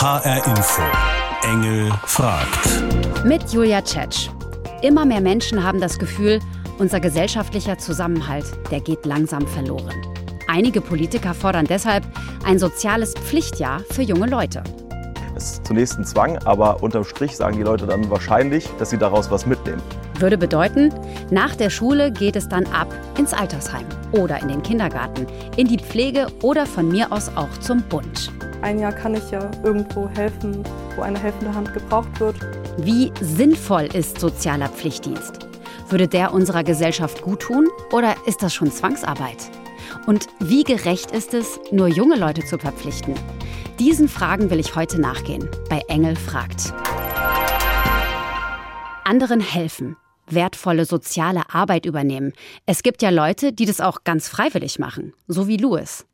HR Info. Engel fragt. Mit Julia Tschetsch. Immer mehr Menschen haben das Gefühl, unser gesellschaftlicher Zusammenhalt, der geht langsam verloren. Einige Politiker fordern deshalb ein soziales Pflichtjahr für junge Leute. Es ist zunächst ein Zwang, aber unterm Strich sagen die Leute dann wahrscheinlich, dass sie daraus was mitnehmen. Würde bedeuten, nach der Schule geht es dann ab ins Altersheim oder in den Kindergarten, in die Pflege oder von mir aus auch zum Bund. Ein Jahr kann ich ja irgendwo helfen, wo eine helfende Hand gebraucht wird. Wie sinnvoll ist sozialer Pflichtdienst? Würde der unserer Gesellschaft guttun oder ist das schon Zwangsarbeit? Und wie gerecht ist es, nur junge Leute zu verpflichten? Diesen Fragen will ich heute nachgehen bei Engel fragt. Anderen helfen, wertvolle soziale Arbeit übernehmen. Es gibt ja Leute, die das auch ganz freiwillig machen, so wie Louis.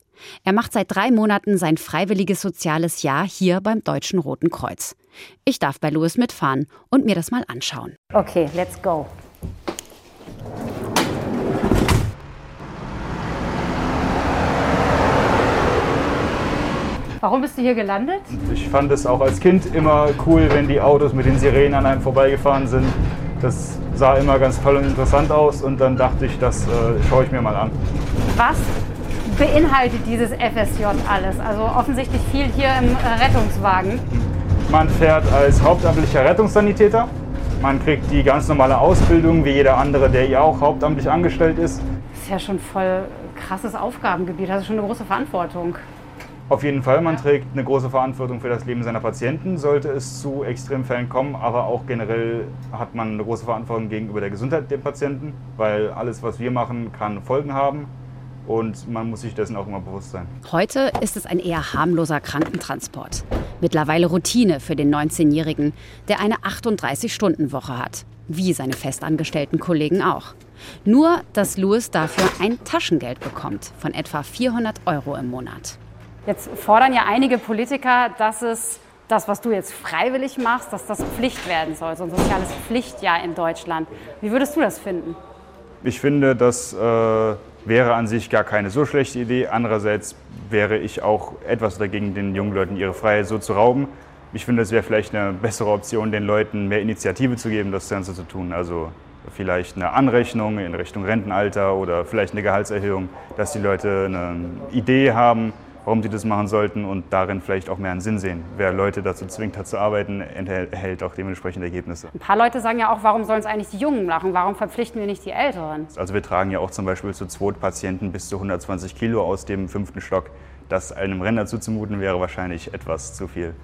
Er macht seit drei Monaten sein freiwilliges soziales Jahr hier beim Deutschen Roten Kreuz. Ich darf bei Louis mitfahren und mir das mal anschauen. Okay, let's go. Warum bist du hier gelandet? Ich fand es auch als Kind immer cool, wenn die Autos mit den Sirenen an einem vorbeigefahren sind. Das sah immer ganz toll und interessant aus und dann dachte ich, das äh, schaue ich mir mal an. Was beinhaltet dieses FSJ alles? Also offensichtlich viel hier im äh, Rettungswagen. Man fährt als hauptamtlicher Rettungssanitäter. Man kriegt die ganz normale Ausbildung, wie jeder andere, der hier auch hauptamtlich angestellt ist. Das ist ja schon voll krasses Aufgabengebiet. Das ist schon eine große Verantwortung. Auf jeden Fall, man trägt eine große Verantwortung für das Leben seiner Patienten, sollte es zu Extremfällen kommen, aber auch generell hat man eine große Verantwortung gegenüber der Gesundheit der Patienten, weil alles, was wir machen, kann Folgen haben und man muss sich dessen auch immer bewusst sein. Heute ist es ein eher harmloser Krankentransport. Mittlerweile Routine für den 19-Jährigen, der eine 38-Stunden-Woche hat, wie seine festangestellten Kollegen auch. Nur, dass Louis dafür ein Taschengeld bekommt von etwa 400 Euro im Monat. Jetzt fordern ja einige Politiker, dass es das, was du jetzt freiwillig machst, dass das Pflicht werden soll, so ein soziales Pflichtjahr in Deutschland. Wie würdest du das finden? Ich finde, das äh, wäre an sich gar keine so schlechte Idee. Andererseits wäre ich auch etwas dagegen, den jungen Leuten ihre Freiheit so zu rauben. Ich finde, es wäre vielleicht eine bessere Option, den Leuten mehr Initiative zu geben, das Ganze zu tun. Also vielleicht eine Anrechnung in Richtung Rentenalter oder vielleicht eine Gehaltserhöhung, dass die Leute eine Idee haben, warum sie das machen sollten und darin vielleicht auch mehr einen Sinn sehen. Wer Leute dazu zwingt, hat zu arbeiten, erhält auch dementsprechend Ergebnisse. Ein paar Leute sagen ja auch, warum sollen es eigentlich die Jungen machen? Warum verpflichten wir nicht die Älteren? Also wir tragen ja auch zum Beispiel zu zweit Patienten bis zu 120 Kilo aus dem fünften Stock. Das einem Renner zuzumuten wäre wahrscheinlich etwas zu viel,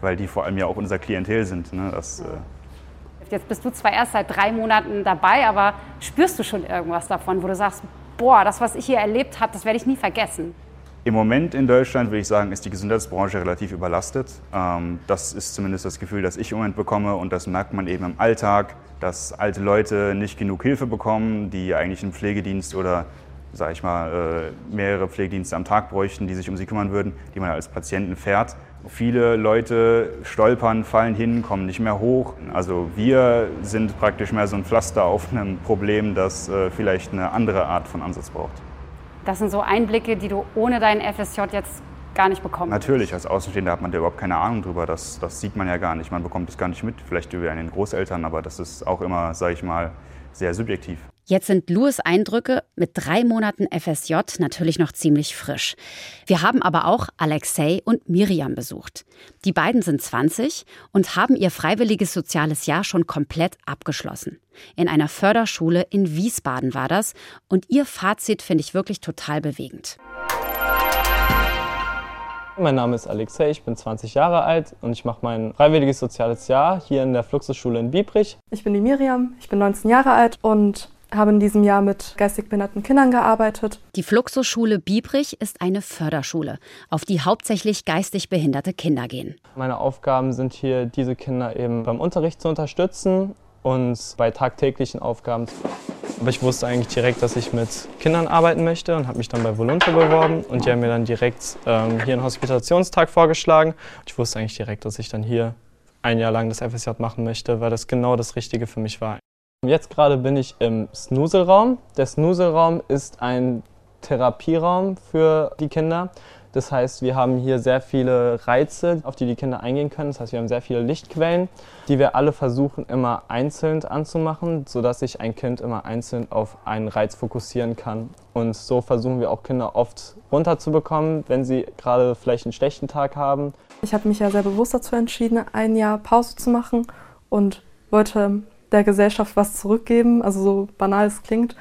weil die vor allem ja auch unser Klientel sind. Ne? Das, ja. äh Jetzt bist du zwar erst seit drei Monaten dabei, aber spürst du schon irgendwas davon, wo du sagst, boah, das, was ich hier erlebt habe, das werde ich nie vergessen? Im Moment in Deutschland würde ich sagen, ist die Gesundheitsbranche relativ überlastet. Ähm, das ist zumindest das Gefühl, das ich im Moment bekomme und das merkt man eben im Alltag, dass alte Leute nicht genug Hilfe bekommen, die eigentlich einen Pflegedienst oder sage ich mal, äh, mehrere Pflegedienste am Tag bräuchten, die sich um sie kümmern würden, die man als Patienten fährt. Viele Leute stolpern, fallen hin, kommen nicht mehr hoch. Also wir sind praktisch mehr so ein Pflaster auf einem Problem, das äh, vielleicht eine andere Art von Ansatz braucht. Das sind so Einblicke, die du ohne deinen FSJ jetzt gar nicht bekommst. Natürlich, als Außenstehender hat man da überhaupt keine Ahnung drüber. Das, das sieht man ja gar nicht. Man bekommt es gar nicht mit, vielleicht über einen Großeltern, aber das ist auch immer, sage ich mal, sehr subjektiv. Jetzt sind Louis Eindrücke mit drei Monaten FSJ natürlich noch ziemlich frisch. Wir haben aber auch Alexei und Miriam besucht. Die beiden sind 20 und haben ihr freiwilliges soziales Jahr schon komplett abgeschlossen. In einer Förderschule in Wiesbaden war das und ihr Fazit finde ich wirklich total bewegend. Mein Name ist Alexei, ich bin 20 Jahre alt und ich mache mein freiwilliges soziales Jahr hier in der Fluxusschule in Biebrich. Ich bin die Miriam, ich bin 19 Jahre alt und habe in diesem Jahr mit geistig behinderten Kindern gearbeitet. Die Fluxusschule Biebrich ist eine Förderschule, auf die hauptsächlich geistig behinderte Kinder gehen. Meine Aufgaben sind hier, diese Kinder eben beim Unterricht zu unterstützen und bei tagtäglichen Aufgaben. Aber ich wusste eigentlich direkt, dass ich mit Kindern arbeiten möchte und habe mich dann bei Volunte beworben und die haben mir dann direkt ähm, hier einen Hospitationstag vorgeschlagen. Ich wusste eigentlich direkt, dass ich dann hier ein Jahr lang das FSJ machen möchte, weil das genau das Richtige für mich war. Jetzt gerade bin ich im Snuselraum. Der Snuselraum ist ein Therapieraum für die Kinder. Das heißt, wir haben hier sehr viele Reize, auf die die Kinder eingehen können. Das heißt, wir haben sehr viele Lichtquellen, die wir alle versuchen immer einzeln anzumachen, sodass sich ein Kind immer einzeln auf einen Reiz fokussieren kann. Und so versuchen wir auch Kinder oft runterzubekommen, wenn sie gerade vielleicht einen schlechten Tag haben. Ich habe mich ja sehr bewusst dazu entschieden, ein Jahr Pause zu machen und wollte der Gesellschaft was zurückgeben, also so banal es klingt.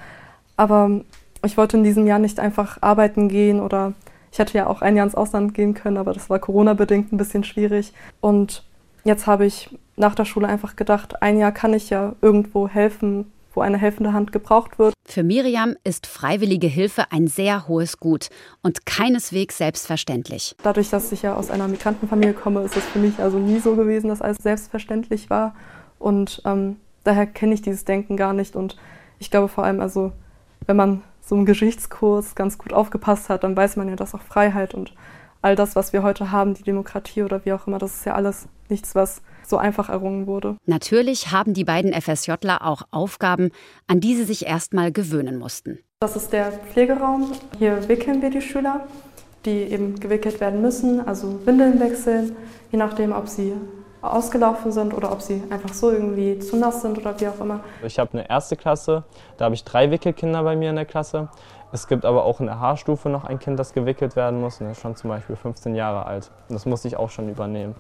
Aber ich wollte in diesem Jahr nicht einfach arbeiten gehen oder ich hätte ja auch ein Jahr ins Ausland gehen können, aber das war Corona-bedingt ein bisschen schwierig. Und jetzt habe ich nach der Schule einfach gedacht, ein Jahr kann ich ja irgendwo helfen, wo eine helfende Hand gebraucht wird. Für Miriam ist freiwillige Hilfe ein sehr hohes Gut und keineswegs selbstverständlich. Dadurch, dass ich ja aus einer Migrantenfamilie komme, ist es für mich also nie so gewesen, dass alles selbstverständlich war. Und ähm, daher kenne ich dieses Denken gar nicht. Und ich glaube vor allem, also wenn man so im Geschichtskurs ganz gut aufgepasst hat, dann weiß man ja, dass auch Freiheit und all das, was wir heute haben, die Demokratie oder wie auch immer, das ist ja alles nichts, was so einfach errungen wurde. Natürlich haben die beiden FSJler auch Aufgaben, an die sie sich erstmal gewöhnen mussten. Das ist der Pflegeraum. Hier wickeln wir die Schüler, die eben gewickelt werden müssen, also Windeln wechseln, je nachdem, ob sie ausgelaufen sind oder ob sie einfach so irgendwie zu nass sind oder wie auch immer. Ich habe eine erste Klasse, da habe ich drei Wickelkinder bei mir in der Klasse. Es gibt aber auch in der H-Stufe noch ein Kind, das gewickelt werden muss und das ist schon zum Beispiel 15 Jahre alt. Und das musste ich auch schon übernehmen.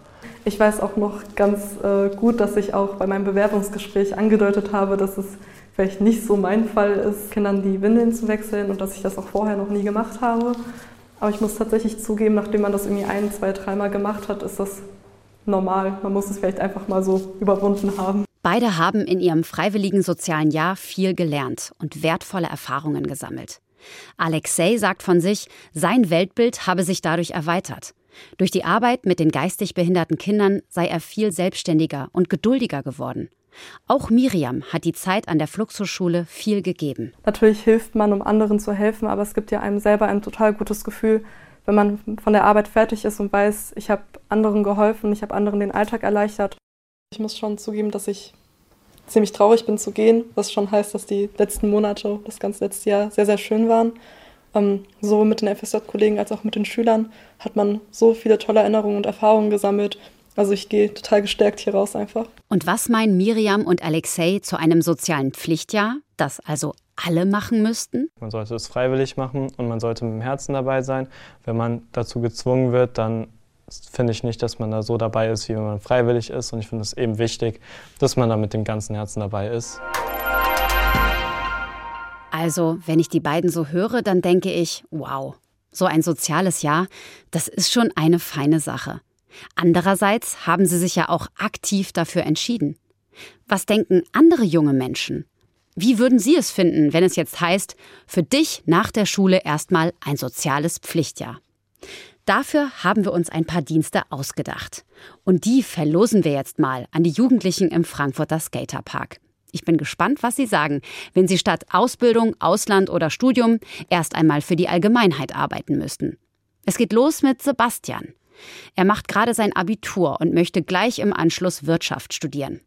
Ich weiß auch noch ganz äh, gut, dass ich auch bei meinem Bewerbungsgespräch angedeutet habe, dass es vielleicht nicht so mein Fall ist, Kindern die Windeln zu wechseln und dass ich das auch vorher noch nie gemacht habe. Aber ich muss tatsächlich zugeben, nachdem man das irgendwie ein, zwei, dreimal gemacht hat, ist das normal. Man muss es vielleicht einfach mal so überwunden haben. Beide haben in ihrem freiwilligen sozialen Jahr viel gelernt und wertvolle Erfahrungen gesammelt. Alexei sagt von sich, sein Weltbild habe sich dadurch erweitert. Durch die Arbeit mit den geistig behinderten Kindern sei er viel selbstständiger und geduldiger geworden. Auch Miriam hat die Zeit an der Fluxusschule viel gegeben. Natürlich hilft man, um anderen zu helfen, aber es gibt ja einem selber ein total gutes Gefühl, wenn man von der Arbeit fertig ist und weiß, ich habe anderen geholfen, ich habe anderen den Alltag erleichtert. Ich muss schon zugeben, dass ich ziemlich traurig bin zu gehen, was schon heißt, dass die letzten Monate, das ganze letzte Jahr sehr, sehr schön waren. Ähm, sowohl mit den FSJ-Kollegen als auch mit den Schülern hat man so viele tolle Erinnerungen und Erfahrungen gesammelt. Also ich gehe total gestärkt hier raus einfach. Und was meinen Miriam und Alexei zu einem sozialen Pflichtjahr, das also alle machen müssten? Man sollte es freiwillig machen und man sollte mit dem Herzen dabei sein. Wenn man dazu gezwungen wird, dann finde ich nicht, dass man da so dabei ist, wie wenn man freiwillig ist. Und ich finde es eben wichtig, dass man da mit dem ganzen Herzen dabei ist. Also, wenn ich die beiden so höre, dann denke ich, wow, so ein soziales Jahr, das ist schon eine feine Sache. Andererseits haben sie sich ja auch aktiv dafür entschieden. Was denken andere junge Menschen? Wie würden Sie es finden, wenn es jetzt heißt, für dich nach der Schule erstmal ein soziales Pflichtjahr? Dafür haben wir uns ein paar Dienste ausgedacht. Und die verlosen wir jetzt mal an die Jugendlichen im Frankfurter Skaterpark. Ich bin gespannt, was Sie sagen, wenn Sie statt Ausbildung, Ausland oder Studium erst einmal für die Allgemeinheit arbeiten müssten. Es geht los mit Sebastian. Er macht gerade sein Abitur und möchte gleich im Anschluss Wirtschaft studieren.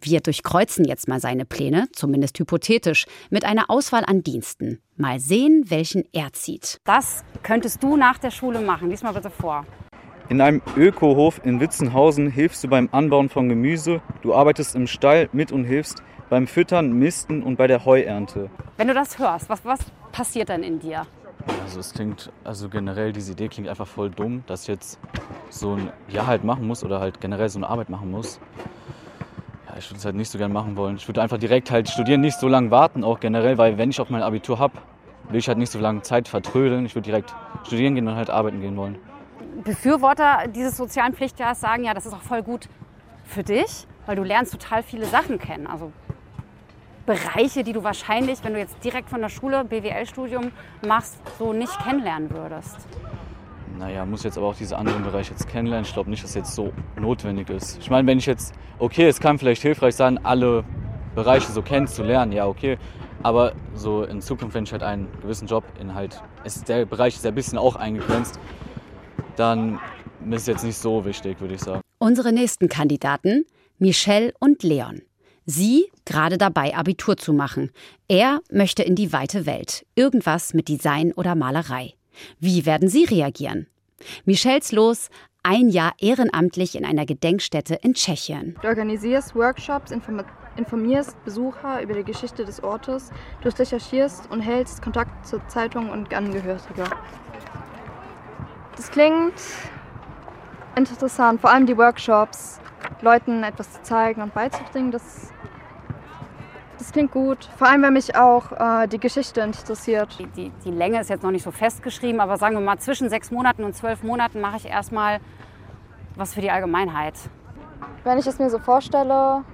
Wir durchkreuzen jetzt mal seine Pläne, zumindest hypothetisch, mit einer Auswahl an Diensten. Mal sehen, welchen er zieht. Das könntest du nach der Schule machen. Lies mal bitte vor. In einem Ökohof in Witzenhausen hilfst du beim Anbauen von Gemüse. Du arbeitest im Stall mit und hilfst beim Füttern, Misten und bei der Heuernte. Wenn du das hörst, was, was passiert dann in dir? Also es klingt, also generell diese Idee klingt einfach voll dumm, dass ich jetzt so ein Jahr halt machen muss oder halt generell so eine Arbeit machen muss ich würde es halt nicht so gern machen wollen. Ich würde einfach direkt halt studieren, nicht so lange warten, auch generell, weil wenn ich auch mein Abitur habe, will ich halt nicht so lange Zeit vertrödeln. Ich würde direkt studieren gehen und halt arbeiten gehen wollen. Befürworter dieses sozialen Pflichtjahres sagen ja, das ist auch voll gut für dich, weil du lernst total viele Sachen kennen. Also Bereiche, die du wahrscheinlich, wenn du jetzt direkt von der Schule BWL-Studium machst, so nicht kennenlernen würdest. Naja, muss jetzt aber auch diese anderen Bereiche jetzt kennenlernen. Ich glaube nicht, dass jetzt so notwendig ist. Ich meine, wenn ich jetzt, okay, es kann vielleicht hilfreich sein, alle Bereiche so kennenzulernen, ja, okay. Aber so in Zukunft, wenn ich halt einen gewissen Job in halt, ist der Bereich ist ein bisschen auch eingegrenzt, dann ist es jetzt nicht so wichtig, würde ich sagen. Unsere nächsten Kandidaten, Michelle und Leon. Sie gerade dabei, Abitur zu machen. Er möchte in die weite Welt. Irgendwas mit Design oder Malerei. Wie werden Sie reagieren? Michels Los, ein Jahr ehrenamtlich in einer Gedenkstätte in Tschechien. Du organisierst Workshops, informierst Besucher über die Geschichte des Ortes, du recherchierst und hältst Kontakt zur Zeitung und Angehörige. Das klingt interessant, vor allem die Workshops, Leuten etwas zu zeigen und beizubringen, das das klingt gut. Vor allem, wenn mich auch äh, die Geschichte interessiert. Die, die, die, Länge ist jetzt noch nicht so festgeschrieben, aber sagen wir mal, zwischen sechs Monaten und zwölf Monaten mache ich erstmal was für die Allgemeinheit. Wenn ich es mir so vorstelle,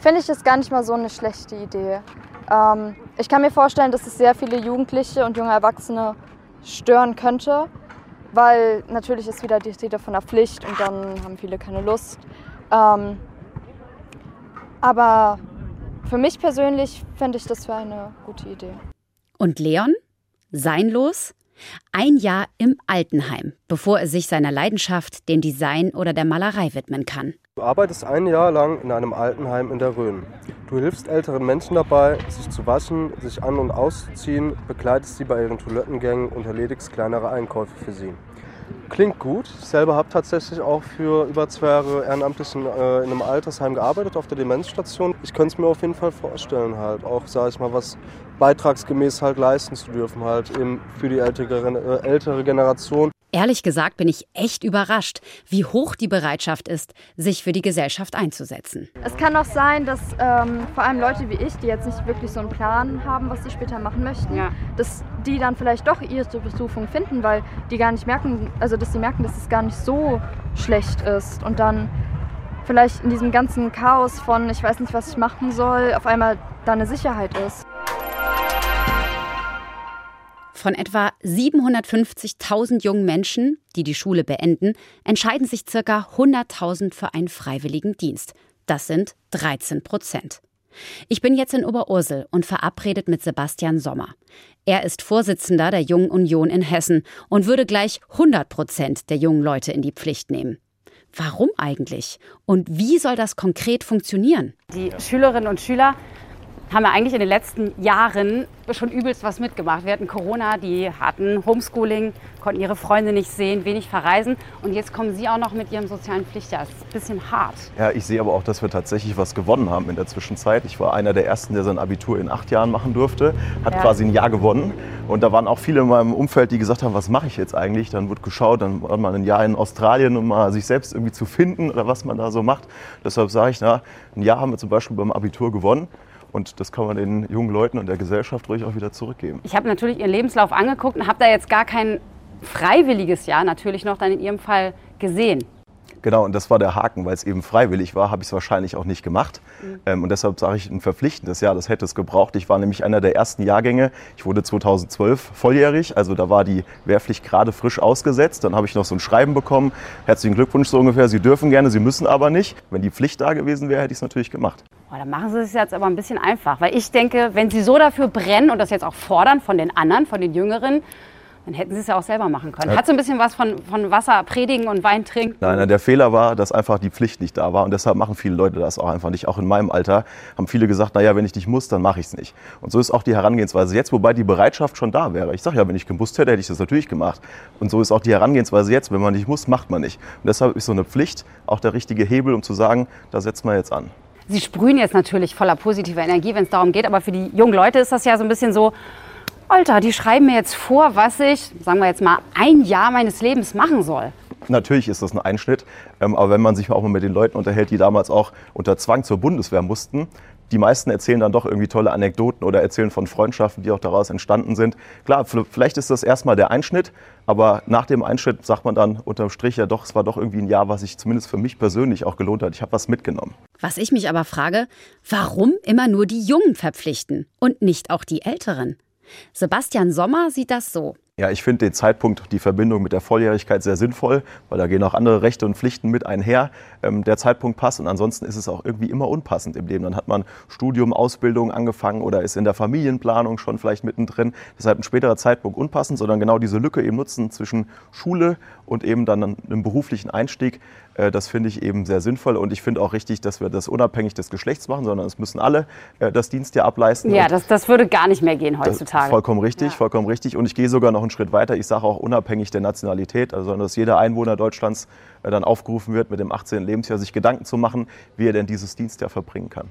finde ich es gar nicht mal so eine schlechte Idee. Ähm, ich kann mir vorstellen, dass es sehr viele Jugendliche und junge Erwachsene stören könnte, weil natürlich ist wieder die Rede von der Pflicht und dann haben viele keine Lust. Ähm, aber für mich persönlich fände ich das für eine gute Idee. Und Leon? Sein Los? Ein Jahr im Altenheim, bevor er sich seiner Leidenschaft, dem Design oder der Malerei widmen kann. Du arbeitest ein Jahr lang in einem Altenheim in der Rhön. Du hilfst älteren Menschen dabei, sich zu waschen, sich an- und auszuziehen, begleitest sie bei ihren Toilettengängen und erledigst kleinere Einkäufe für sie. Klingt gut. Ich selber habe tatsächlich auch für über zwei Jahre ehrenamtlich in, äh, in, einem Altersheim gearbeitet, auf der Demenzstation. Ich könnte es mir auf jeden Fall vorstellen, halt auch, sage ich mal, was beitragsgemäß halt leisten zu dürfen, halt eben für die ältere, äh, ältere Generation. Ehrlich gesagt bin ich echt überrascht, wie hoch die Bereitschaft ist, sich für die Gesellschaft einzusetzen. Es kann auch sein, dass ähm, vor allem Leute wie ich, die jetzt nicht wirklich so einen Plan haben, was sie später machen möchten, ja. dass die dann vielleicht doch ihre Berufung finden, weil die gar nicht merken, also dass sie merken, dass es gar nicht so schlecht ist und dann vielleicht in diesem ganzen Chaos von ich weiß nicht, was ich machen soll, auf einmal da eine Sicherheit ist. Von etwa 750.000 jungen Menschen, die die Schule beenden, entscheiden sich ca. 100.000 für einen freiwilligen Dienst. Das sind 13 Prozent. Ich bin jetzt in Oberursel und verabredet mit Sebastian Sommer. Er ist Vorsitzender der Jungen Union in Hessen und würde gleich 100 Prozent der jungen Leute in die Pflicht nehmen. Warum eigentlich? Und wie soll das konkret funktionieren? Die Schülerinnen und Schüler haben wir eigentlich in den letzten Jahren schon übelst was mitgemacht. Wir hatten Corona, die hatten Homeschooling, konnten ihre Freunde nicht sehen, wenig verreisen. Und jetzt kommen Sie auch noch mit Ihrem sozialen Pflichtjahr. Das ist ein bisschen hart. Ja, ich sehe aber auch, dass wir tatsächlich was gewonnen haben in der Zwischenzeit. Ich war einer der Ersten, der sein Abitur in acht Jahren machen durfte. Hat ja. quasi ein Jahr gewonnen. Und da waren auch viele in meinem Umfeld, die gesagt haben, was mache ich jetzt eigentlich? Dann wurde geschaut, dann war man ein Jahr in Australien, um mal sich selbst irgendwie zu finden oder was man da so macht. Deshalb sage ich, na, ein Jahr haben wir zum Beispiel beim Abitur gewonnen. Und das kann man den jungen Leuten und der Gesellschaft ruhig auch wieder zurückgeben. Ich habe natürlich Ihren Lebenslauf angeguckt und habe da jetzt gar kein freiwilliges Jahr natürlich noch dann in Ihrem Fall gesehen. Genau, und das war der Haken, weil es eben freiwillig war, habe ich es wahrscheinlich auch nicht gemacht. Mhm. Ähm, und deshalb sage ich ein verpflichtendes Jahr, das hätte es gebraucht. Ich war nämlich einer der ersten Jahrgänge. Ich wurde 2012 volljährig, also da war die Wehrpflicht gerade frisch ausgesetzt. Dann habe ich noch so ein Schreiben bekommen. Herzlichen Glückwunsch so ungefähr. Sie dürfen gerne, Sie müssen aber nicht. Wenn die Pflicht da gewesen wäre, hätte ich es natürlich gemacht. Oh, dann machen Sie es jetzt aber ein bisschen einfach, weil ich denke, wenn Sie so dafür brennen und das jetzt auch fordern von den anderen, von den Jüngeren, dann hätten Sie es ja auch selber machen können. Hat so ein bisschen was von, von Wasser predigen und Wein trinken? Nein, nein, der Fehler war, dass einfach die Pflicht nicht da war. Und deshalb machen viele Leute das auch einfach nicht. Auch in meinem Alter haben viele gesagt, naja, wenn ich nicht muss, dann mache ich es nicht. Und so ist auch die Herangehensweise jetzt, wobei die Bereitschaft schon da wäre. Ich sage ja, wenn ich gemusst hätte, hätte ich das natürlich gemacht. Und so ist auch die Herangehensweise jetzt, wenn man nicht muss, macht man nicht. Und deshalb ist so eine Pflicht auch der richtige Hebel, um zu sagen, da setzt man jetzt an. Sie sprühen jetzt natürlich voller positiver Energie, wenn es darum geht, aber für die jungen Leute ist das ja so ein bisschen so, Alter, die schreiben mir jetzt vor, was ich, sagen wir jetzt mal, ein Jahr meines Lebens machen soll. Natürlich ist das ein Einschnitt, ähm, aber wenn man sich auch mal mit den Leuten unterhält, die damals auch unter Zwang zur Bundeswehr mussten, die meisten erzählen dann doch irgendwie tolle Anekdoten oder erzählen von Freundschaften, die auch daraus entstanden sind. Klar, vielleicht ist das erstmal der Einschnitt, aber nach dem Einschnitt sagt man dann unterm Strich ja doch, es war doch irgendwie ein Jahr, was sich zumindest für mich persönlich auch gelohnt hat. Ich habe was mitgenommen. Was ich mich aber frage, warum immer nur die Jungen verpflichten und nicht auch die Älteren? Sebastian Sommer sieht das so. Ja, ich finde den Zeitpunkt, die Verbindung mit der Volljährigkeit sehr sinnvoll, weil da gehen auch andere Rechte und Pflichten mit einher. Ähm, der Zeitpunkt passt und ansonsten ist es auch irgendwie immer unpassend im Leben. Dann hat man Studium, Ausbildung angefangen oder ist in der Familienplanung schon vielleicht mittendrin. Deshalb ein späterer Zeitpunkt unpassend, sondern genau diese Lücke eben nutzen zwischen Schule und eben dann einem beruflichen Einstieg das finde ich eben sehr sinnvoll und ich finde auch richtig, dass wir das unabhängig des Geschlechts machen, sondern es müssen alle äh, das Dienstjahr ableisten. Ja, das, das würde gar nicht mehr gehen heutzutage. Vollkommen richtig, ja. vollkommen richtig. Und ich gehe sogar noch einen Schritt weiter. Ich sage auch unabhängig der Nationalität, also dass jeder Einwohner Deutschlands äh, dann aufgerufen wird, mit dem 18. Lebensjahr sich Gedanken zu machen, wie er denn dieses Dienstjahr verbringen kann.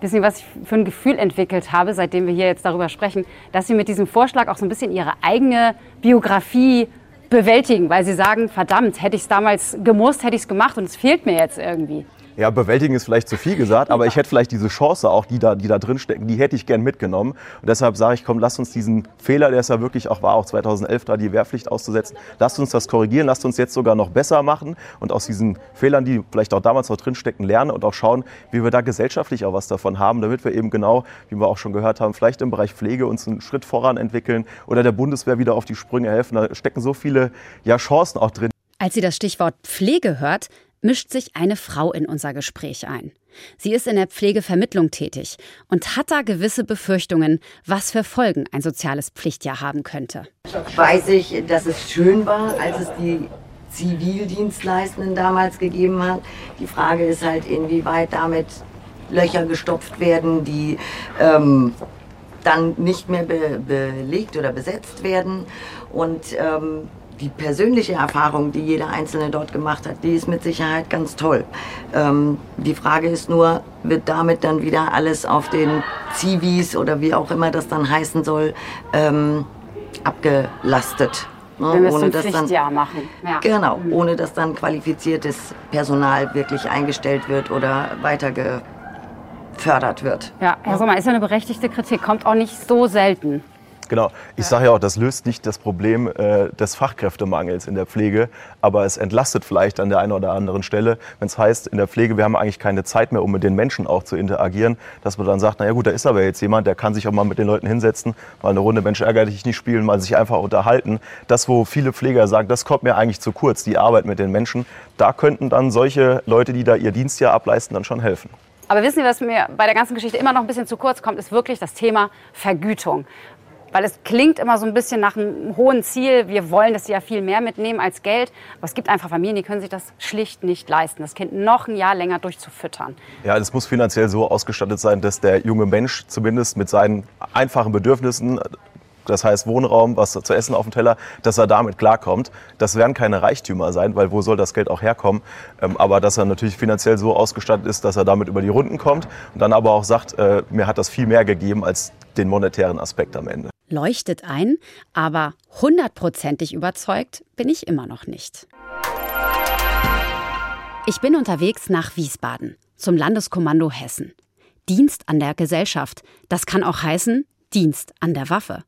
Wissen Sie, was ich für ein Gefühl entwickelt habe, seitdem wir hier jetzt darüber sprechen, dass Sie mit diesem Vorschlag auch so ein bisschen Ihre eigene Biografie bewältigen, weil Sie sagen, verdammt, hätte ich es damals gemusst, hätte ich es gemacht und es fehlt mir jetzt irgendwie. Ja, bewältigen ist vielleicht zu viel gesagt, aber ich hätte vielleicht diese Chance auch, die da, die da drin stecken, die hätte ich gern mitgenommen. Und deshalb sage ich, komm, lass uns diesen Fehler, der es ja wirklich auch war, auch 2011 da die Wehrpflicht auszusetzen, lasst uns das korrigieren, lasst uns jetzt sogar noch besser machen und aus diesen Fehlern, die vielleicht auch damals noch drinstecken, lernen und auch schauen, wie wir da gesellschaftlich auch was davon haben, damit wir eben genau, wie wir auch schon gehört haben, vielleicht im Bereich Pflege uns einen Schritt voran entwickeln oder der Bundeswehr wieder auf die Sprünge helfen. Da stecken so viele ja, Chancen auch drin. Als sie das Stichwort Pflege hört, mischt sich eine Frau in unser Gespräch ein. Sie ist in der Pflegevermittlung tätig und hat da gewisse Befürchtungen, was für Folgen ein soziales Pflichtjahr haben könnte. Weiß ich, dass es schön war, als es die Zivildienstleistenden damals gegeben hat. Die Frage ist halt, inwieweit damit Löcher gestopft werden, die ähm, dann nicht mehr be belegt oder besetzt werden. Und ähm, die persönliche Erfahrung, die jeder Einzelne dort gemacht hat, die ist mit Sicherheit ganz toll. Ähm, die Frage ist nur, wird damit dann wieder alles auf den Zivis oder wie auch immer das dann heißen soll, ähm, abgelastet? Ne? Wir müssen ohne das dann, machen. Ja. Genau, mhm. ohne dass dann qualifiziertes Personal wirklich eingestellt wird oder weiter gefördert wird. Ja, Herr Sommer, ist ja eine berechtigte Kritik, kommt auch nicht so selten. Genau. Ich sage ja auch, das löst nicht das Problem äh, des Fachkräftemangels in der Pflege, aber es entlastet vielleicht an der einen oder anderen Stelle, wenn es heißt, in der Pflege, wir haben eigentlich keine Zeit mehr, um mit den Menschen auch zu interagieren, dass man dann sagt, naja gut, da ist aber jetzt jemand, der kann sich auch mal mit den Leuten hinsetzen, mal eine Runde Mensch ärgere dich nicht spielen, mal sich einfach unterhalten. Das, wo viele Pfleger sagen, das kommt mir eigentlich zu kurz, die Arbeit mit den Menschen, da könnten dann solche Leute, die da ihr Dienstjahr ableisten, dann schon helfen. Aber wissen Sie, was mir bei der ganzen Geschichte immer noch ein bisschen zu kurz kommt, ist wirklich das Thema Vergütung. Weil es klingt immer so ein bisschen nach einem hohen Ziel. Wir wollen, dass sie ja viel mehr mitnehmen als Geld. Aber es gibt einfach Familien, die können sich das schlicht nicht leisten, das Kind noch ein Jahr länger durchzufüttern. Ja, das muss finanziell so ausgestattet sein, dass der junge Mensch zumindest mit seinen einfachen Bedürfnissen das heißt Wohnraum, was zu essen auf dem Teller, dass er damit klarkommt. Das werden keine Reichtümer sein, weil wo soll das Geld auch herkommen? Ähm, aber dass er natürlich finanziell so ausgestattet ist, dass er damit über die Runden kommt und dann aber auch sagt, äh, mir hat das viel mehr gegeben als den monetären Aspekt am Ende leuchtet ein, aber hundertprozentig überzeugt bin ich immer noch nicht. Ich bin unterwegs nach Wiesbaden zum Landeskommando Hessen. Dienst an der Gesellschaft, das kann auch heißen Dienst an der Waffe.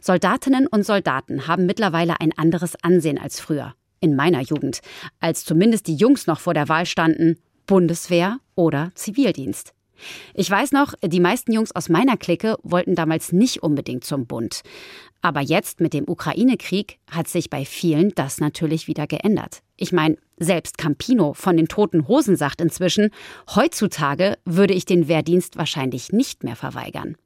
Soldatinnen und Soldaten haben mittlerweile ein anderes Ansehen als früher, in meiner Jugend, als zumindest die Jungs noch vor der Wahl standen, Bundeswehr oder Zivildienst. Ich weiß noch, die meisten Jungs aus meiner Clique wollten damals nicht unbedingt zum Bund. Aber jetzt mit dem Ukraine-Krieg hat sich bei vielen das natürlich wieder geändert. Ich meine, selbst Campino von den Toten Hosen sagt inzwischen, heutzutage würde ich den Wehrdienst wahrscheinlich nicht mehr verweigern.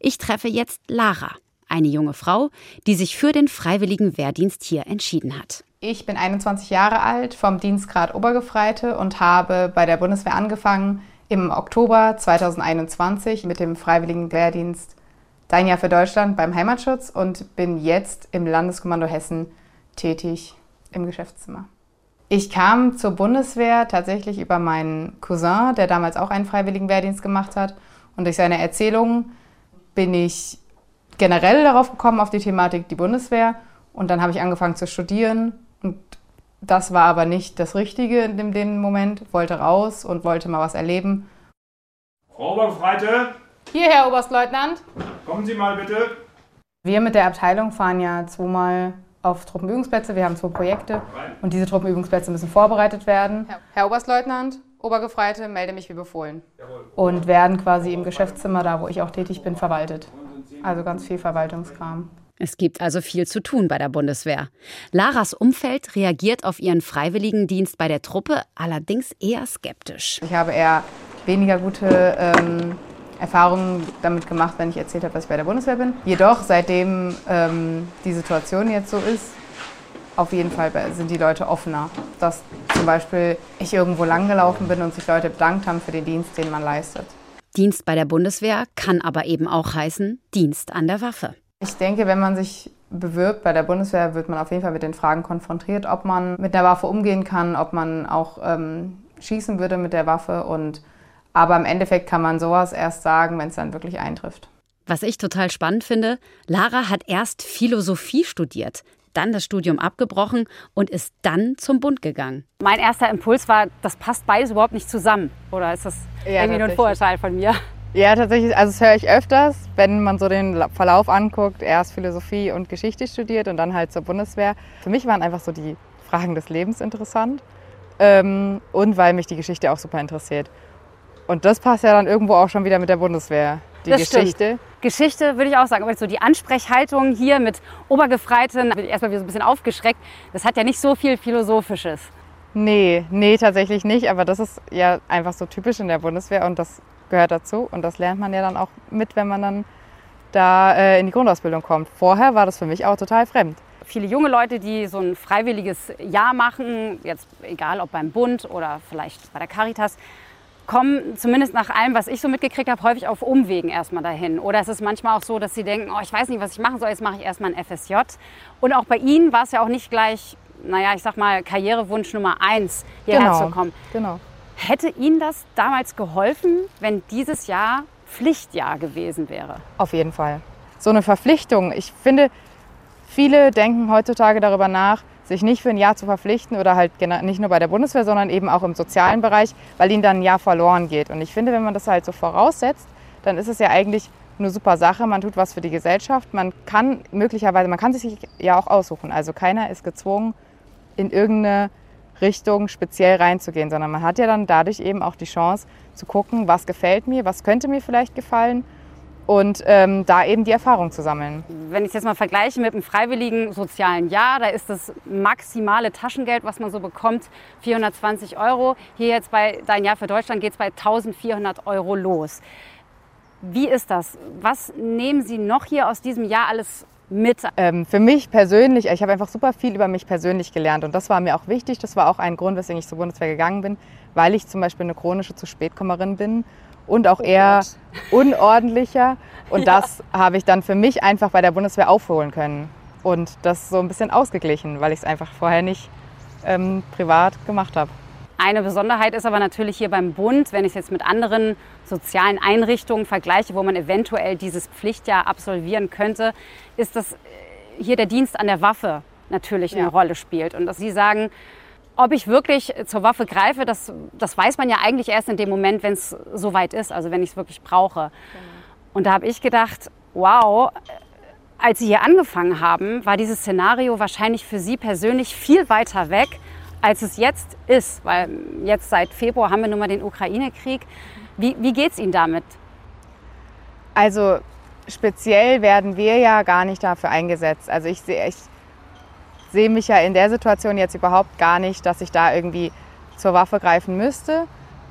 Ich treffe jetzt Lara, eine junge Frau, die sich für den freiwilligen Wehrdienst hier entschieden hat. Ich bin 21 Jahre alt, vom Dienstgrad Obergefreite und habe bei der Bundeswehr angefangen, im Oktober 2021 mit dem Freiwilligen Wehrdienst Dein Jahr für Deutschland beim Heimatschutz und bin jetzt im Landeskommando Hessen tätig im Geschäftszimmer. Ich kam zur Bundeswehr tatsächlich über meinen Cousin, der damals auch einen Freiwilligen Wehrdienst gemacht hat. Und durch seine Erzählungen bin ich generell darauf gekommen, auf die Thematik die Bundeswehr. Und dann habe ich angefangen zu studieren und das war aber nicht das Richtige in dem Moment, wollte raus und wollte mal was erleben. Frau Obergefreite! Hier, Herr Oberstleutnant. Kommen Sie mal bitte. Wir mit der Abteilung fahren ja zweimal auf Truppenübungsplätze. Wir haben zwei Projekte und diese Truppenübungsplätze müssen vorbereitet werden. Herr Oberstleutnant, Obergefreite, melde mich wie befohlen. Und werden quasi im Geschäftszimmer, da wo ich auch tätig bin, verwaltet. Also ganz viel Verwaltungskram. Es gibt also viel zu tun bei der Bundeswehr. Laras Umfeld reagiert auf ihren Freiwilligendienst bei der Truppe allerdings eher skeptisch. Ich habe eher weniger gute ähm, Erfahrungen damit gemacht, wenn ich erzählt habe, dass ich bei der Bundeswehr bin. Jedoch, seitdem ähm, die Situation jetzt so ist, auf jeden Fall sind die Leute offener. Dass zum Beispiel ich irgendwo langgelaufen bin und sich Leute bedankt haben für den Dienst, den man leistet. Dienst bei der Bundeswehr kann aber eben auch heißen Dienst an der Waffe. Ich denke, wenn man sich bewirbt bei der Bundeswehr, wird man auf jeden Fall mit den Fragen konfrontiert, ob man mit der Waffe umgehen kann, ob man auch ähm, schießen würde mit der Waffe. Und, aber im Endeffekt kann man sowas erst sagen, wenn es dann wirklich eintrifft. Was ich total spannend finde, Lara hat erst Philosophie studiert, dann das Studium abgebrochen und ist dann zum Bund gegangen. Mein erster Impuls war, das passt beides überhaupt nicht zusammen. Oder ist das ja, irgendwie nur ein Vorurteil von mir? Ja, tatsächlich. Also das höre ich öfters, wenn man so den Verlauf anguckt. Erst Philosophie und Geschichte studiert und dann halt zur Bundeswehr. Für mich waren einfach so die Fragen des Lebens interessant. Ähm, und weil mich die Geschichte auch super interessiert. Und das passt ja dann irgendwo auch schon wieder mit der Bundeswehr. Die das Geschichte. Stimmt. Geschichte würde ich auch sagen. Aber so die Ansprechhaltung hier mit Obergefreiten, bin ich erstmal wieder so ein bisschen aufgeschreckt. Das hat ja nicht so viel Philosophisches. Nee, nee, tatsächlich nicht. Aber das ist ja einfach so typisch in der Bundeswehr und das gehört dazu. Und das lernt man ja dann auch mit, wenn man dann da äh, in die Grundausbildung kommt. Vorher war das für mich auch total fremd. Viele junge Leute, die so ein freiwilliges Jahr machen, jetzt egal ob beim Bund oder vielleicht bei der Caritas, kommen zumindest nach allem, was ich so mitgekriegt habe, häufig auf Umwegen erstmal dahin. Oder es ist manchmal auch so, dass sie denken, oh, ich weiß nicht, was ich machen soll, jetzt mache ich erstmal ein FSJ. Und auch bei ihnen war es ja auch nicht gleich, naja, ich sag mal, Karrierewunsch Nummer eins, hierher genau, zu kommen. Genau. Hätte Ihnen das damals geholfen, wenn dieses Jahr Pflichtjahr gewesen wäre? Auf jeden Fall. So eine Verpflichtung. Ich finde, viele denken heutzutage darüber nach, sich nicht für ein Jahr zu verpflichten oder halt nicht nur bei der Bundeswehr, sondern eben auch im sozialen Bereich, weil ihnen dann ein Jahr verloren geht. Und ich finde, wenn man das halt so voraussetzt, dann ist es ja eigentlich eine super Sache. Man tut was für die Gesellschaft. Man kann möglicherweise, man kann sich ja auch aussuchen. Also keiner ist gezwungen, in irgendeine Richtung speziell reinzugehen, sondern man hat ja dann dadurch eben auch die Chance zu gucken, was gefällt mir, was könnte mir vielleicht gefallen und ähm, da eben die Erfahrung zu sammeln. Wenn ich es jetzt mal vergleiche mit einem freiwilligen sozialen Jahr, da ist das maximale Taschengeld, was man so bekommt, 420 Euro. Hier jetzt bei Dein Jahr für Deutschland geht es bei 1400 Euro los. Wie ist das? Was nehmen Sie noch hier aus diesem Jahr alles mit? Ähm, für mich persönlich, ich habe einfach super viel über mich persönlich gelernt und das war mir auch wichtig. Das war auch ein Grund, weswegen ich zur Bundeswehr gegangen bin, weil ich zum Beispiel eine chronische zu Spätkommerin bin und auch oh eher Gott. unordentlicher. Und ja. das habe ich dann für mich einfach bei der Bundeswehr aufholen können und das so ein bisschen ausgeglichen, weil ich es einfach vorher nicht ähm, privat gemacht habe. Eine Besonderheit ist aber natürlich hier beim Bund, wenn ich es jetzt mit anderen sozialen Einrichtungen vergleiche, wo man eventuell dieses Pflichtjahr absolvieren könnte, ist, dass äh, hier der Dienst an der Waffe natürlich ja. eine Rolle spielt. Und dass Sie sagen, ob ich wirklich zur Waffe greife, das, das weiß man ja eigentlich erst in dem Moment, wenn es soweit ist, also wenn ich es wirklich brauche. Genau. Und da habe ich gedacht, wow, als Sie hier angefangen haben, war dieses Szenario wahrscheinlich für Sie persönlich viel weiter weg, als es jetzt ist, weil jetzt seit Februar haben wir nun mal den Ukraine-Krieg. Wie, wie geht es Ihnen damit? Also speziell werden wir ja gar nicht dafür eingesetzt. Also ich sehe ich sehe mich ja in der Situation jetzt überhaupt gar nicht, dass ich da irgendwie zur Waffe greifen müsste.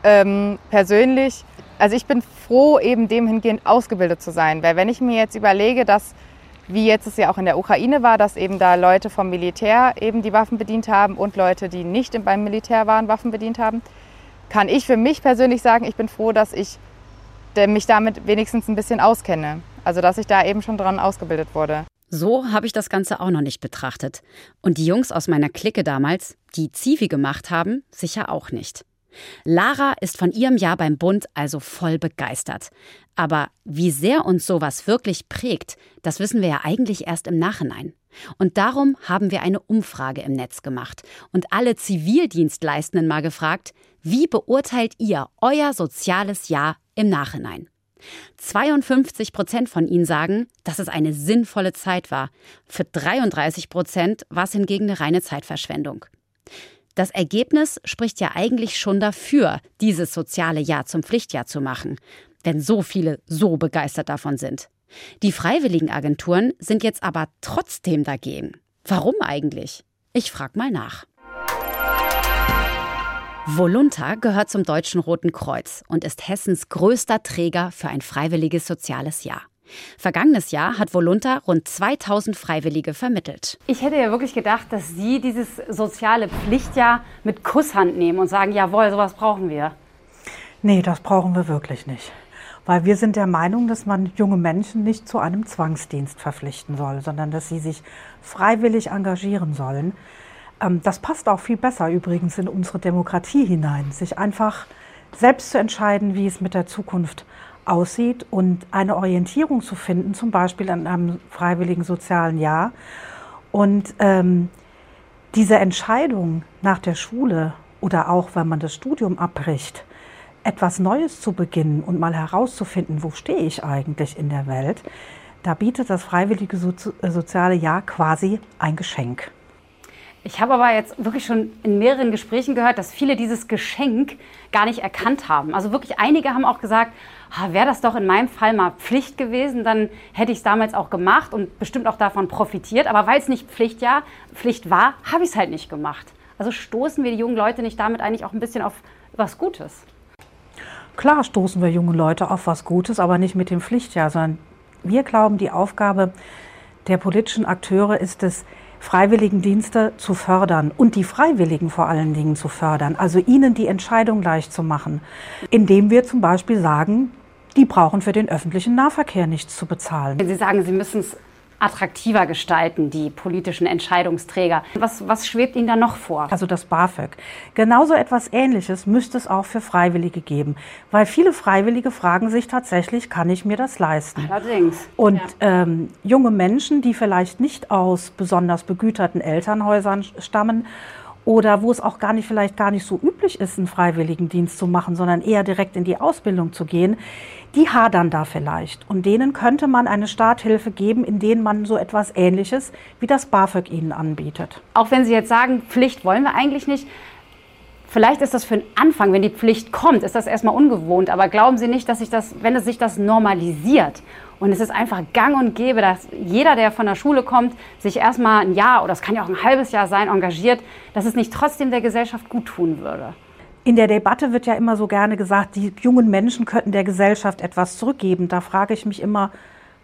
Ähm, persönlich, also ich bin froh, eben dem hingehend ausgebildet zu sein, weil wenn ich mir jetzt überlege, dass wie jetzt es ja auch in der Ukraine war, dass eben da Leute vom Militär eben die Waffen bedient haben und Leute, die nicht beim Militär waren, Waffen bedient haben, kann ich für mich persönlich sagen, ich bin froh, dass ich mich damit wenigstens ein bisschen auskenne. Also dass ich da eben schon dran ausgebildet wurde. So habe ich das Ganze auch noch nicht betrachtet. Und die Jungs aus meiner Clique damals, die Zivi gemacht haben, sicher auch nicht. Lara ist von ihrem Jahr beim Bund also voll begeistert. Aber wie sehr uns sowas wirklich prägt, das wissen wir ja eigentlich erst im Nachhinein. Und darum haben wir eine Umfrage im Netz gemacht und alle Zivildienstleistenden mal gefragt, wie beurteilt ihr euer soziales Jahr im Nachhinein? 52 Prozent von ihnen sagen, dass es eine sinnvolle Zeit war. Für 33 Prozent war es hingegen eine reine Zeitverschwendung. Das Ergebnis spricht ja eigentlich schon dafür, dieses soziale Jahr zum Pflichtjahr zu machen, wenn so viele so begeistert davon sind. Die Freiwilligenagenturen sind jetzt aber trotzdem dagegen. Warum eigentlich? Ich frag mal nach. Volunta gehört zum Deutschen Roten Kreuz und ist Hessens größter Träger für ein freiwilliges soziales Jahr. Vergangenes Jahr hat Volunta rund 2000 Freiwillige vermittelt. Ich hätte ja wirklich gedacht, dass Sie dieses soziale Pflichtjahr mit Kusshand nehmen und sagen, jawohl, sowas brauchen wir. Nee, das brauchen wir wirklich nicht. Weil wir sind der Meinung, dass man junge Menschen nicht zu einem Zwangsdienst verpflichten soll, sondern dass sie sich freiwillig engagieren sollen. Ähm, das passt auch viel besser übrigens in unsere Demokratie hinein, sich einfach selbst zu entscheiden, wie es mit der Zukunft aussieht und eine Orientierung zu finden, zum Beispiel in einem freiwilligen sozialen Jahr. Und ähm, diese Entscheidung nach der Schule oder auch wenn man das Studium abbricht, etwas Neues zu beginnen und mal herauszufinden, wo stehe ich eigentlich in der Welt, da bietet das freiwillige soziale Jahr quasi ein Geschenk. Ich habe aber jetzt wirklich schon in mehreren Gesprächen gehört, dass viele dieses Geschenk gar nicht erkannt haben. Also wirklich einige haben auch gesagt, ah, wäre das doch in meinem Fall mal Pflicht gewesen, dann hätte ich es damals auch gemacht und bestimmt auch davon profitiert. Aber weil es nicht Pflicht, ja, Pflicht war, habe ich es halt nicht gemacht. Also stoßen wir die jungen Leute nicht damit eigentlich auch ein bisschen auf was Gutes? Klar stoßen wir junge Leute auf was Gutes, aber nicht mit dem Pflichtjahr, sondern wir glauben, die Aufgabe der politischen Akteure ist es, Freiwilligendienste zu fördern und die Freiwilligen vor allen Dingen zu fördern, also ihnen die Entscheidung leicht zu machen, indem wir zum Beispiel sagen, die brauchen für den öffentlichen Nahverkehr nichts zu bezahlen. Sie sagen, Sie müssen es attraktiver gestalten, die politischen Entscheidungsträger. Was, was schwebt Ihnen da noch vor? Also das BAföG. Genauso etwas Ähnliches müsste es auch für Freiwillige geben, weil viele Freiwillige fragen sich tatsächlich, kann ich mir das leisten? Allerdings. Und ja. ähm, junge Menschen, die vielleicht nicht aus besonders begüterten Elternhäusern stammen oder wo es auch gar nicht vielleicht gar nicht so üblich ist, einen Freiwilligendienst zu machen, sondern eher direkt in die Ausbildung zu gehen, die hadern da vielleicht. Und denen könnte man eine Starthilfe geben, in denen man so etwas Ähnliches wie das BAföG ihnen anbietet. Auch wenn Sie jetzt sagen, Pflicht wollen wir eigentlich nicht, Vielleicht ist das für den Anfang, wenn die Pflicht kommt, ist das erstmal ungewohnt. Aber glauben Sie nicht, dass sich das, wenn es sich das normalisiert und es ist einfach gang und gäbe, dass jeder, der von der Schule kommt, sich erstmal ein Jahr oder es kann ja auch ein halbes Jahr sein, engagiert, dass es nicht trotzdem der Gesellschaft gut tun würde. In der Debatte wird ja immer so gerne gesagt, die jungen Menschen könnten der Gesellschaft etwas zurückgeben. Da frage ich mich immer,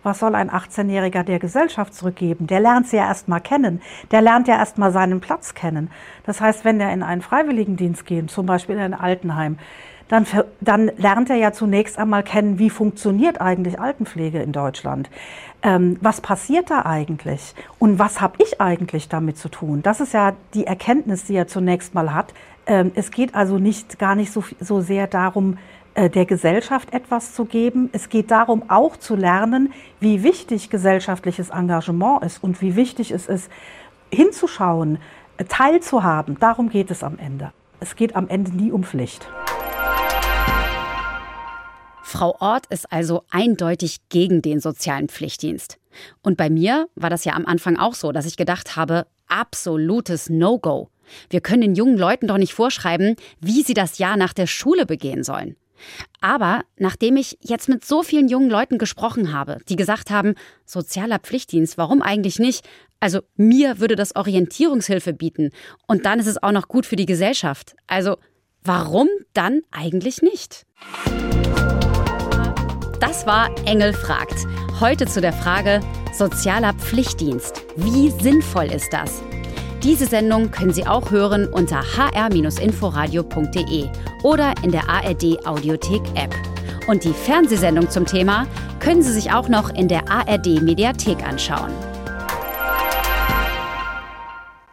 was soll ein 18-Jähriger der Gesellschaft zurückgeben? Der lernt sie ja erst mal kennen. Der lernt ja erst mal seinen Platz kennen. Das heißt, wenn er in einen Freiwilligendienst geht, zum Beispiel in ein Altenheim, dann, dann lernt er ja zunächst einmal kennen, wie funktioniert eigentlich Altenpflege in Deutschland. Ähm, was passiert da eigentlich? Und was habe ich eigentlich damit zu tun? Das ist ja die Erkenntnis, die er zunächst mal hat. Ähm, es geht also nicht, gar nicht so, so sehr darum, äh, der Gesellschaft etwas zu geben. Es geht darum, auch zu lernen, wie wichtig gesellschaftliches Engagement ist und wie wichtig es ist, hinzuschauen, äh, teilzuhaben. Darum geht es am Ende. Es geht am Ende nie um Pflicht. Frau Ort ist also eindeutig gegen den sozialen Pflichtdienst. Und bei mir war das ja am Anfang auch so, dass ich gedacht habe, absolutes No-Go. Wir können den jungen Leuten doch nicht vorschreiben, wie sie das Jahr nach der Schule begehen sollen. Aber nachdem ich jetzt mit so vielen jungen Leuten gesprochen habe, die gesagt haben, sozialer Pflichtdienst, warum eigentlich nicht? Also mir würde das Orientierungshilfe bieten und dann ist es auch noch gut für die Gesellschaft. Also warum dann eigentlich nicht? Das war Engel fragt. Heute zu der Frage sozialer Pflichtdienst. Wie sinnvoll ist das? Diese Sendung können Sie auch hören unter hr-inforadio.de oder in der ARD Audiothek App. Und die Fernsehsendung zum Thema können Sie sich auch noch in der ARD Mediathek anschauen.